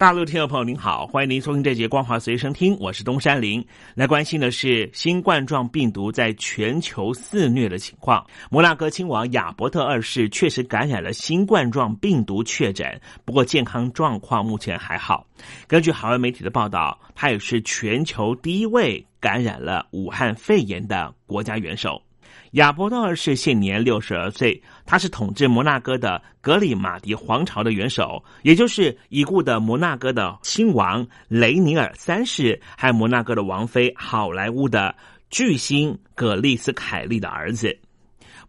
大陆听众朋友您好，欢迎您收听这节光华随身听，我是东山林。来关心的是新冠状病毒在全球肆虐的情况。摩纳哥亲王亚伯特二世确实感染了新冠状病毒确诊，不过健康状况目前还好。根据海外媒体的报道，他也是全球第一位感染了武汉肺炎的国家元首。亚伯特二世现年六十二岁，他是统治摩纳哥的格里马迪皇朝的元首，也就是已故的摩纳哥的亲王雷尼尔三世，还有摩纳哥的王妃好莱坞的巨星葛丽斯凯利的儿子。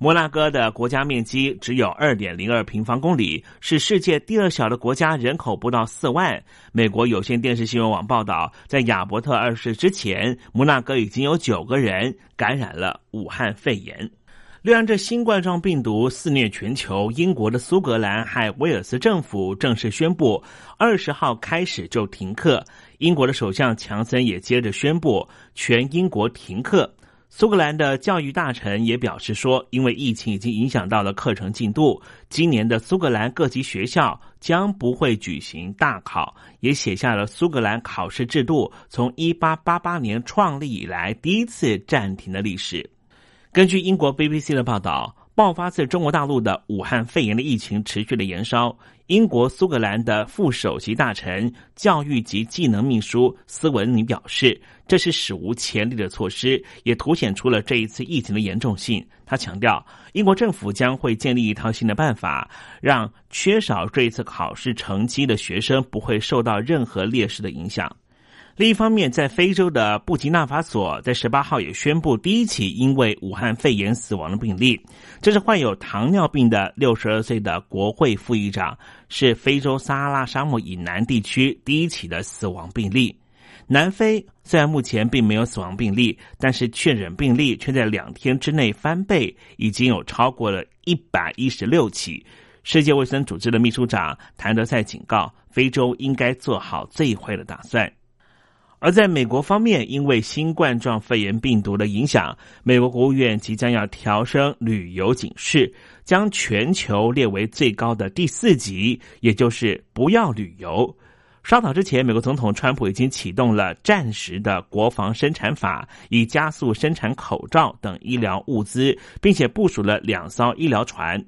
摩纳哥的国家面积只有二点零二平方公里，是世界第二小的国家，人口不到四万。美国有线电视新闻网报道，在亚伯特二世之前，摩纳哥已经有九个人感染了武汉肺炎。略让这新冠状病毒肆虐全球，英国的苏格兰和威尔斯政府正式宣布，二十号开始就停课。英国的首相强森也接着宣布，全英国停课。苏格兰的教育大臣也表示说，因为疫情已经影响到了课程进度，今年的苏格兰各级学校将不会举行大考，也写下了苏格兰考试制度从一八八八年创立以来第一次暂停的历史。根据英国 BBC 的报道。爆发自中国大陆的武汉肺炎的疫情持续的延烧，英国苏格兰的副首席大臣、教育及技能秘书斯文尼表示，这是史无前例的措施，也凸显出了这一次疫情的严重性。他强调，英国政府将会建立一套新的办法，让缺少这一次考试成绩的学生不会受到任何劣势的影响。另一方面，在非洲的布吉纳法索，在十八号也宣布第一起因为武汉肺炎死亡的病例。这是患有糖尿病的六十二岁的国会副议长，是非洲撒哈拉沙漠以南地区第一起的死亡病例。南非虽然目前并没有死亡病例，但是确诊病例却在两天之内翻倍，已经有超过了一百一十六起。世界卫生组织的秘书长谭德赛警告，非洲应该做好最坏的打算。而在美国方面，因为新冠状肺炎病毒的影响，美国国务院即将要调升旅游警示，将全球列为最高的第四级，也就是不要旅游。稍早之前，美国总统川普已经启动了暂时的国防生产法，以加速生产口罩等医疗物资，并且部署了两艘医疗船。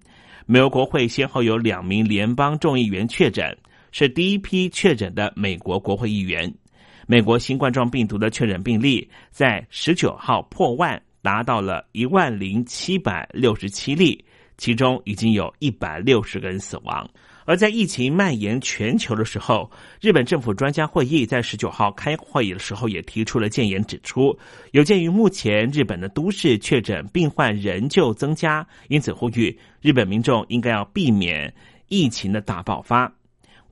美国国会先后有两名联邦众议员确诊，是第一批确诊的美国国会议员。美国新冠状病毒的确诊病例在十九号破万，达到了一万零七百六十七例，其中已经有一百六十个人死亡。而在疫情蔓延全球的时候，日本政府专家会议在十九号开会议的时候也提出了建言，指出有鉴于目前日本的都市确诊病患仍旧增加，因此呼吁日本民众应该要避免疫情的大爆发。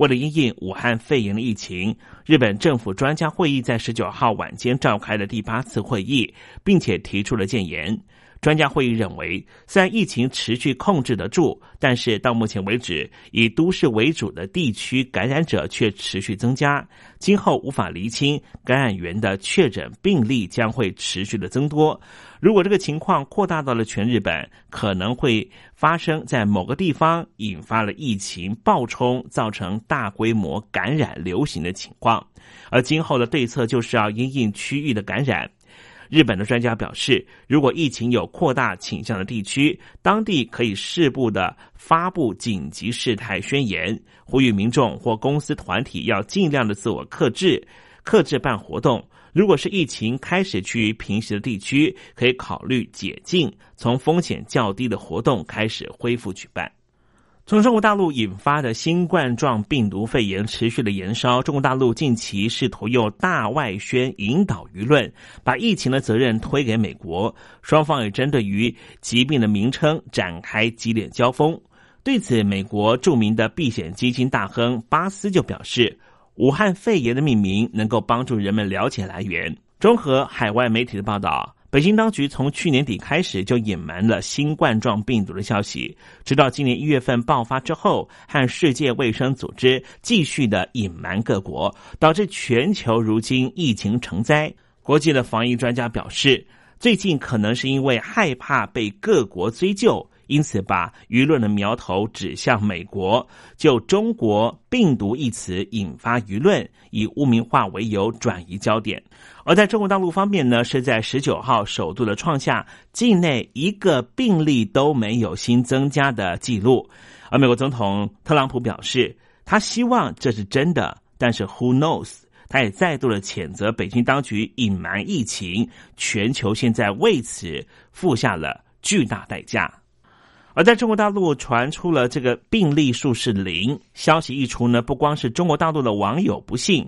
为了应应武汉肺炎的疫情，日本政府专家会议在十九号晚间召开了第八次会议，并且提出了建言。专家会议认为，虽然疫情持续控制得住，但是到目前为止，以都市为主的地区感染者却持续增加，今后无法厘清感染源的确诊病例将会持续的增多。如果这个情况扩大到了全日本，可能会发生在某个地方引发了疫情爆冲，造成大规模感染流行的情况。而今后的对策就是要因应区域的感染。日本的专家表示，如果疫情有扩大倾向的地区，当地可以适度的发布紧急事态宣言，呼吁民众或公司团体要尽量的自我克制，克制办活动。如果是疫情开始趋于平息的地区，可以考虑解禁，从风险较低的活动开始恢复举办。从中国大陆引发的新冠状病毒肺炎持续的延烧，中国大陆近期试图用大外宣引导舆论，把疫情的责任推给美国。双方也针对于疾病的名称展开激烈交锋。对此，美国著名的避险基金大亨巴斯就表示，武汉肺炎的命名能够帮助人们了解来源。综合海外媒体的报道，北京当局从去年底开始就隐瞒了新冠状病毒的消息，直到今年一月份爆发之后，和世界卫生组织继续的隐瞒各国，导致全球如今疫情成灾。国际的防疫专家表示，最近可能是因为害怕被各国追究。因此，把舆论的苗头指向美国，就中国病毒一词引发舆论，以污名化为由转移焦点。而在中国大陆方面呢，是在十九号首度的创下境内一个病例都没有新增加的记录。而美国总统特朗普表示，他希望这是真的，但是 Who knows？他也再度的谴责北京当局隐瞒疫情，全球现在为此付下了巨大代价。而在中国大陆传出了这个病例数是零消息一出呢，不光是中国大陆的网友不信，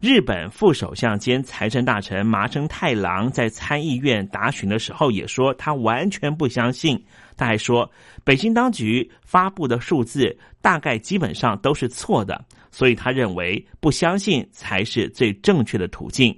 日本副首相兼财政大臣麻生太郎在参议院答询的时候也说他完全不相信。他还说，北京当局发布的数字大概基本上都是错的，所以他认为不相信才是最正确的途径。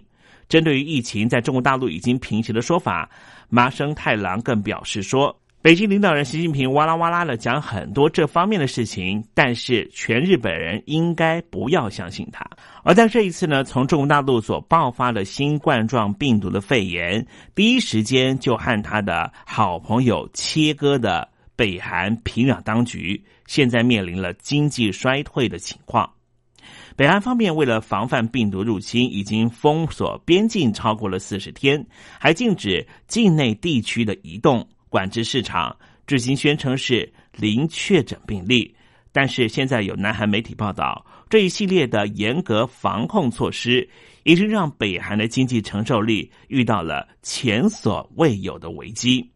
针对于疫情在中国大陆已经平息的说法，麻生太郎更表示说。北京领导人习近平哇啦哇啦的讲很多这方面的事情，但是全日本人应该不要相信他。而在这一次呢，从中国大陆所爆发的新冠状病毒的肺炎，第一时间就和他的好朋友切割的北韩平壤当局，现在面临了经济衰退的情况。北韩方面为了防范病毒入侵，已经封锁边境超过了四十天，还禁止境内地区的移动。管制市场，至今宣称是零确诊病例，但是现在有南韩媒体报道，这一系列的严格防控措施，已经让北韩的经济承受力遇到了前所未有的危机。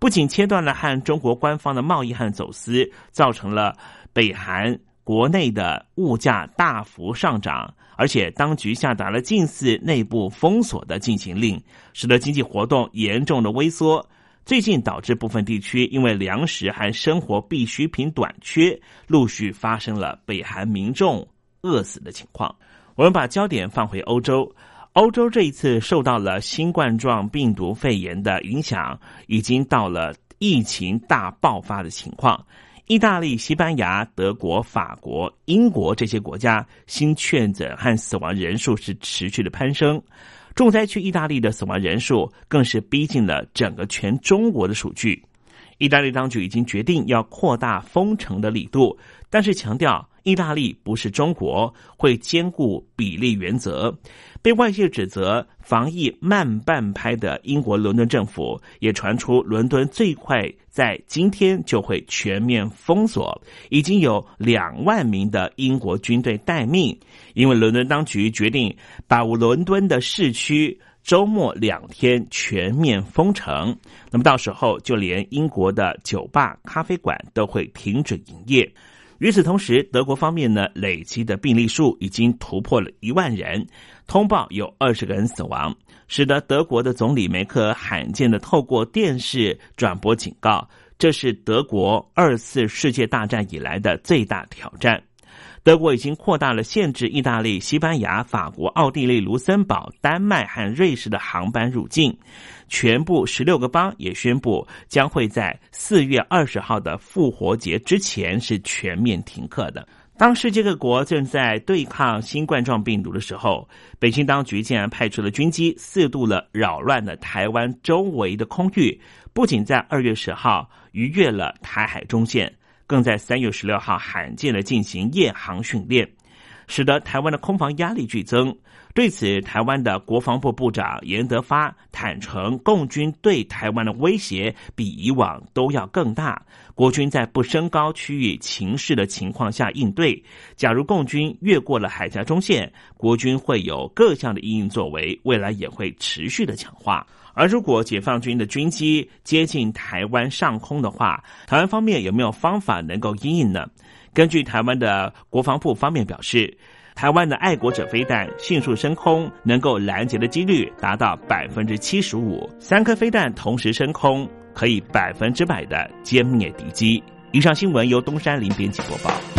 不仅切断了和中国官方的贸易和走私，造成了北韩国内的物价大幅上涨，而且当局下达了近似内部封锁的禁行令，使得经济活动严重的萎缩。最近导致部分地区因为粮食和生活必需品短缺，陆续发生了北韩民众饿死的情况。我们把焦点放回欧洲，欧洲这一次受到了新冠状病毒肺炎的影响，已经到了疫情大爆发的情况。意大利、西班牙、德国、法国、英国这些国家新确诊和死亡人数是持续的攀升。重灾区意大利的死亡人数更是逼近了整个全中国的数据。意大利当局已经决定要扩大封城的力度，但是强调意大利不是中国，会兼顾比例原则。被外界指责防疫慢半拍的英国伦敦政府，也传出伦敦最快在今天就会全面封锁，已经有两万名的英国军队待命，因为伦敦当局决定把伦敦的市区周末两天全面封城，那么到时候就连英国的酒吧、咖啡馆都会停止营业。与此同时，德国方面呢，累积的病例数已经突破了一万人，通报有二十个人死亡，使得德国的总理梅克罕见的透过电视转播警告，这是德国二次世界大战以来的最大挑战。德国已经扩大了限制意大利、西班牙、法国、奥地利、卢森堡、丹麦和瑞士的航班入境。全部十六个邦也宣布将会在四月二十号的复活节之前是全面停课的。当世界各国正在对抗新冠状病毒的时候，北京当局竟然派出了军机四度了扰乱了台湾周围的空域，不仅在二月十号逾越了台海中线。更在三月十六号罕见的进行夜航训练，使得台湾的空防压力剧增。对此，台湾的国防部部长严德发坦诚，共军对台湾的威胁比以往都要更大。国军在不升高区域情势的情况下应对，假如共军越过了海峡中线，国军会有各项的应应作为，未来也会持续的强化。而如果解放军的军机接近台湾上空的话，台湾方面有没有方法能够应应呢？根据台湾的国防部方面表示，台湾的爱国者飞弹迅速升空，能够拦截的几率达到百分之七十五，三颗飞弹同时升空，可以百分之百的歼灭敌机。以上新闻由东山林编辑播报。